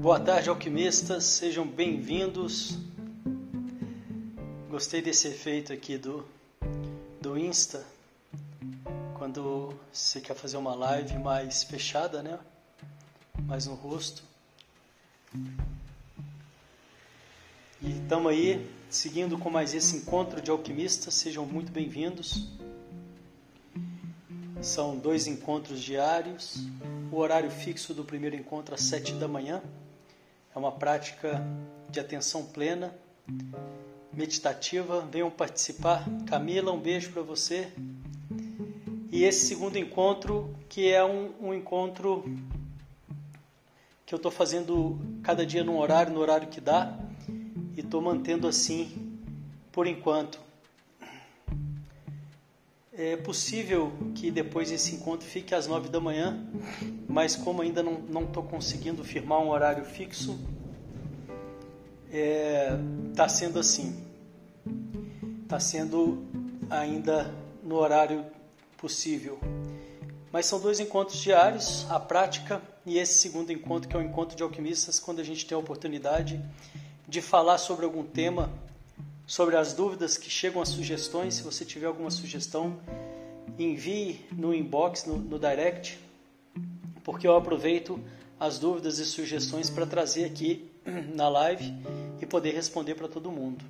Boa tarde, alquimistas, sejam bem-vindos. Gostei desse efeito aqui do, do Insta, quando você quer fazer uma live mais fechada, né? Mais no rosto. E estamos aí, seguindo com mais esse encontro de alquimistas, sejam muito bem-vindos. São dois encontros diários. O horário fixo do primeiro encontro às sete da manhã. É uma prática de atenção plena, meditativa. Venham participar. Camila, um beijo para você. E esse segundo encontro, que é um, um encontro que eu estou fazendo cada dia num horário, no horário que dá, e estou mantendo assim por enquanto. É possível que depois esse encontro fique às nove da manhã, mas como ainda não estou conseguindo firmar um horário fixo, está é, sendo assim. Está sendo ainda no horário possível. Mas são dois encontros diários, a prática e esse segundo encontro, que é o encontro de alquimistas, quando a gente tem a oportunidade de falar sobre algum tema sobre as dúvidas que chegam, as sugestões. Se você tiver alguma sugestão, envie no inbox, no, no direct, porque eu aproveito as dúvidas e sugestões para trazer aqui na live e poder responder para todo mundo.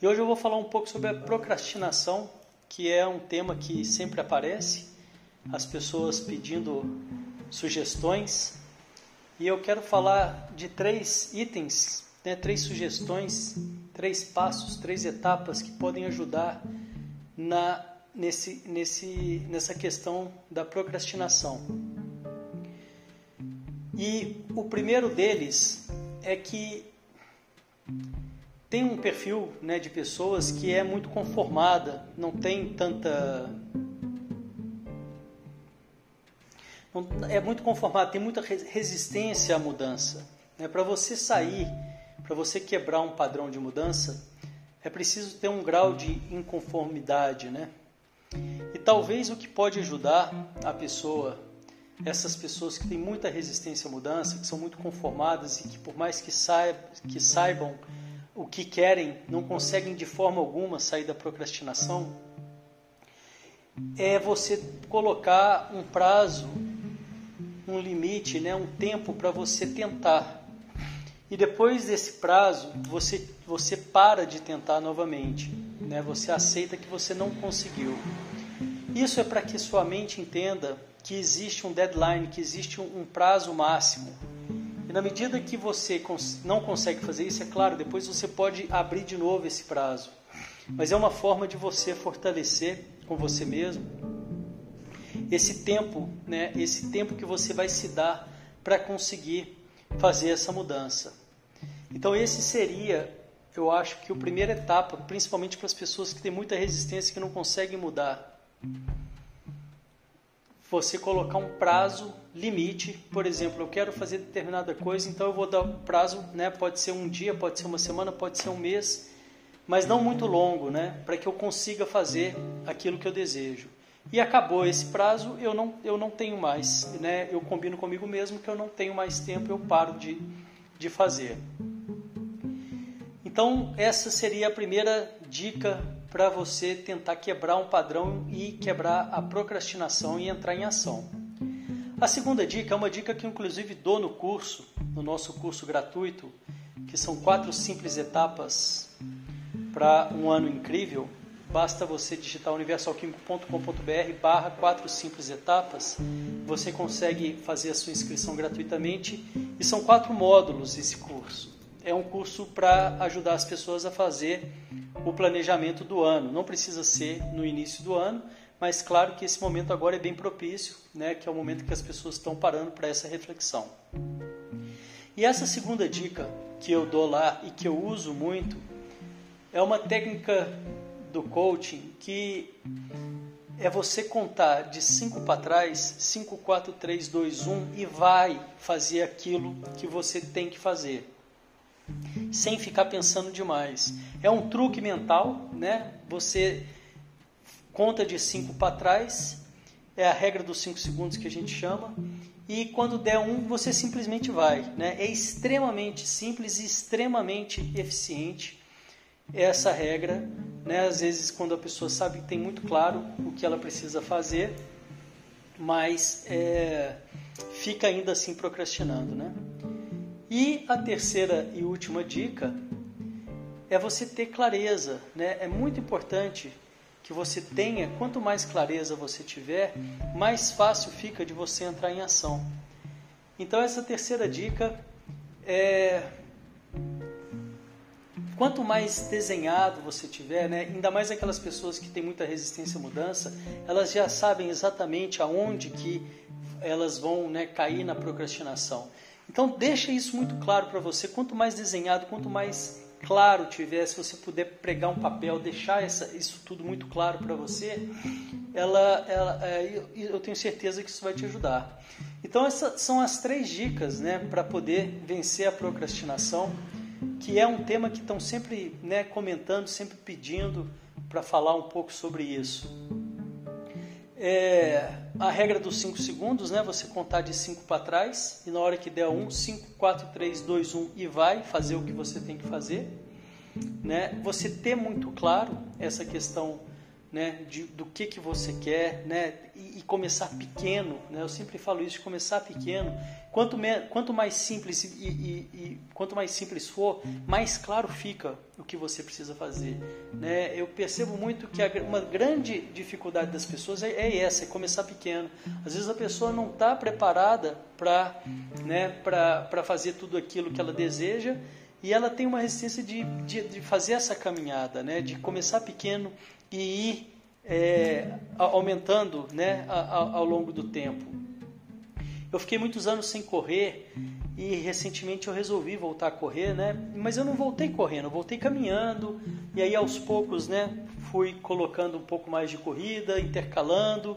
E hoje eu vou falar um pouco sobre a procrastinação, que é um tema que sempre aparece, as pessoas pedindo sugestões. E eu quero falar de três itens, né, três sugestões três passos, três etapas que podem ajudar na, nesse, nesse, nessa questão da procrastinação. E o primeiro deles é que tem um perfil né, de pessoas que é muito conformada, não tem tanta. É muito conformada, tem muita resistência à mudança. Né? Para você sair para você quebrar um padrão de mudança, é preciso ter um grau de inconformidade, né? E talvez o que pode ajudar a pessoa, essas pessoas que têm muita resistência à mudança, que são muito conformadas e que por mais que, saibam, que saibam o que querem, não conseguem de forma alguma sair da procrastinação, é você colocar um prazo, um limite, né, um tempo para você tentar. E depois desse prazo, você, você para de tentar novamente. Né? Você aceita que você não conseguiu. Isso é para que sua mente entenda que existe um deadline, que existe um, prazo máximo. E na medida que você não consegue fazer isso, é claro, depois você pode abrir de novo esse prazo. Mas é uma forma de você fortalecer com você mesmo esse tempo, né? Esse tempo que você vai se dar para conseguir fazer essa mudança. Então esse seria, eu acho que a primeira etapa, principalmente para as pessoas que têm muita resistência que não conseguem mudar. Você colocar um prazo limite, por exemplo, eu quero fazer determinada coisa, então eu vou dar um prazo, né? Pode ser um dia, pode ser uma semana, pode ser um mês, mas não muito longo, né? Para que eu consiga fazer aquilo que eu desejo e acabou esse prazo, eu não, eu não tenho mais, né? Eu combino comigo mesmo que eu não tenho mais tempo, eu paro de, de fazer. Então, essa seria a primeira dica para você tentar quebrar um padrão e quebrar a procrastinação e entrar em ação. A segunda dica é uma dica que inclusive dou no curso, no nosso curso gratuito, que são quatro simples etapas para um ano incrível Basta você digitar universalquímico.com.br barra quatro simples etapas, você consegue fazer a sua inscrição gratuitamente e são quatro módulos esse curso. É um curso para ajudar as pessoas a fazer o planejamento do ano. Não precisa ser no início do ano, mas claro que esse momento agora é bem propício, né, que é o momento que as pessoas estão parando para essa reflexão. E essa segunda dica que eu dou lá e que eu uso muito é uma técnica do coaching que é você contar de 5 para trás, 5, 4, 3, 2, 1 e vai fazer aquilo que você tem que fazer. Sem ficar pensando demais. É um truque mental, né? Você conta de 5 para trás, é a regra dos 5 segundos que a gente chama, e quando der um, você simplesmente vai. Né? É extremamente simples e extremamente eficiente essa regra. Né? Às vezes, quando a pessoa sabe que tem muito claro o que ela precisa fazer, mas é, fica ainda assim procrastinando. Né? E a terceira e última dica é você ter clareza. Né? É muito importante que você tenha, quanto mais clareza você tiver, mais fácil fica de você entrar em ação. Então essa terceira dica é quanto mais desenhado você tiver, né, ainda mais aquelas pessoas que têm muita resistência à mudança, elas já sabem exatamente aonde que elas vão né, cair na procrastinação. Então deixa isso muito claro para você. Quanto mais desenhado, quanto mais claro tiver, se você puder pregar um papel, deixar essa, isso tudo muito claro para você, ela, ela é, eu tenho certeza que isso vai te ajudar. Então essas são as três dicas, né, para poder vencer a procrastinação, que é um tema que estão sempre, né, comentando, sempre pedindo para falar um pouco sobre isso. É, a regra dos 5 segundos, né? Você contar de 5 para trás e na hora que der 1, 5, 4, 3, 2, 1 e vai fazer o que você tem que fazer. Né? Você ter muito claro essa questão né, de, do que, que você quer, né, e, e, começar pequeno. Né? Eu sempre falo isso, começar pequeno. Quanto, me, quanto mais simples e, e, e, quanto mais simples for, mais claro fica o que você precisa fazer. Né? Eu percebo muito que a, uma grande dificuldade das pessoas é, é, essa, é começar pequeno. Às vezes a pessoa não está preparada para né, fazer tudo aquilo que ela deseja e ela tem uma resistência de, de, de fazer essa caminhada, né? de começar pequeno e ir é, aumentando né, ao, longo do tempo. Eu fiquei muitos anos sem correr e recentemente eu resolvi voltar a correr, né? Mas eu não voltei correndo, eu voltei caminhando e aí aos poucos, né? Fui colocando um pouco mais de corrida, intercalando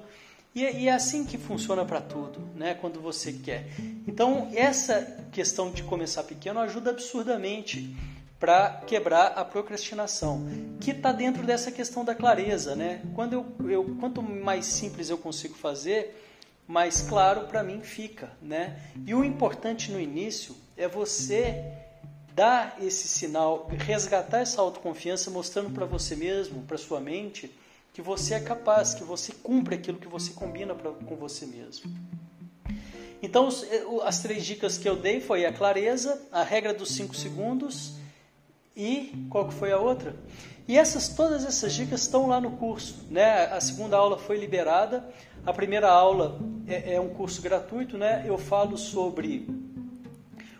e, e é assim que funciona para tudo, né? Quando você quer. Então essa questão de começar pequeno ajuda absurdamente para quebrar a procrastinação, que está dentro dessa questão da clareza, né? Quando eu, eu, quanto mais simples eu consigo fazer, mais claro para mim fica, né? E o importante no início é você dar esse sinal, resgatar essa autoconfiança, mostrando para você mesmo, para sua mente, que você é capaz, que você cumpre aquilo que você combina pra, com você mesmo. Então, as três dicas que eu dei foi a clareza, a regra dos cinco segundos e qual que foi a outra? E essas todas essas dicas estão lá no curso, né? A segunda aula foi liberada, a primeira aula é, é um curso gratuito, né? Eu falo sobre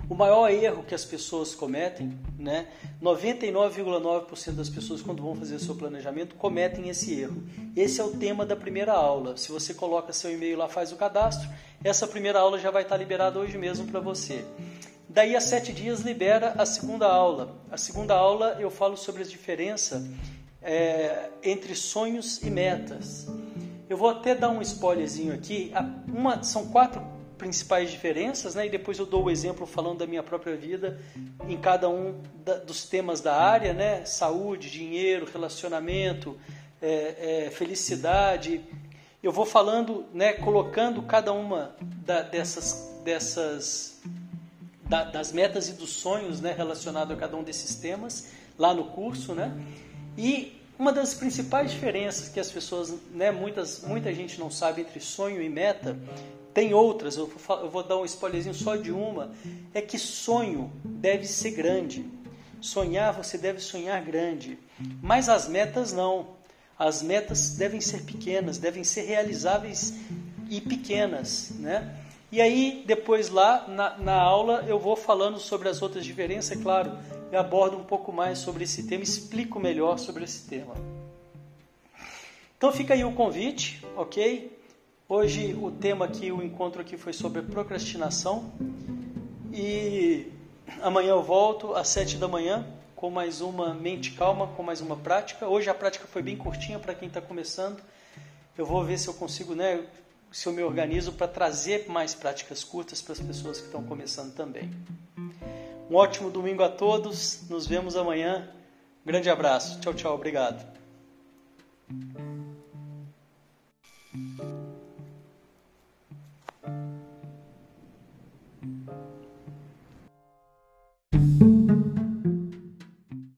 o maior erro que as pessoas cometem, né? 99,9% das pessoas quando vão fazer seu planejamento cometem esse erro. Esse é o tema da primeira aula. Se você coloca seu e-mail lá, faz o cadastro, essa primeira aula já vai estar liberada hoje mesmo para você. Daí a sete dias libera a segunda aula. A segunda aula eu falo sobre a diferença é, entre sonhos e metas. Eu vou até dar um spoilerzinho aqui. Uma, são quatro principais diferenças, né? E depois eu dou o exemplo falando da minha própria vida em cada um da, dos temas da área, né? Saúde, dinheiro, relacionamento, é, é, felicidade. Eu vou falando, né? Colocando cada uma da, dessas dessas da, das metas e dos sonhos né, relacionados a cada um desses temas lá no curso, né? E uma das principais diferenças que as pessoas, né, muitas, muita gente não sabe entre sonho e meta, tem outras, eu vou, eu vou dar um spoilerzinho só de uma, é que sonho deve ser grande. Sonhar, você deve sonhar grande. Mas as metas não. As metas devem ser pequenas, devem ser realizáveis e pequenas, né? E aí, depois lá na, na aula, eu vou falando sobre as outras diferenças, é claro, eu abordo um pouco mais sobre esse tema, explico melhor sobre esse tema. Então fica aí o convite, ok? Hoje o tema aqui, o encontro aqui foi sobre procrastinação. E amanhã eu volto às sete da manhã com mais uma mente calma, com mais uma prática. Hoje a prática foi bem curtinha para quem está começando. Eu vou ver se eu consigo, né? Se eu me organizo para trazer mais práticas curtas para as pessoas que estão começando também. Um ótimo domingo a todos, nos vemos amanhã. Grande abraço. Tchau, tchau, obrigado.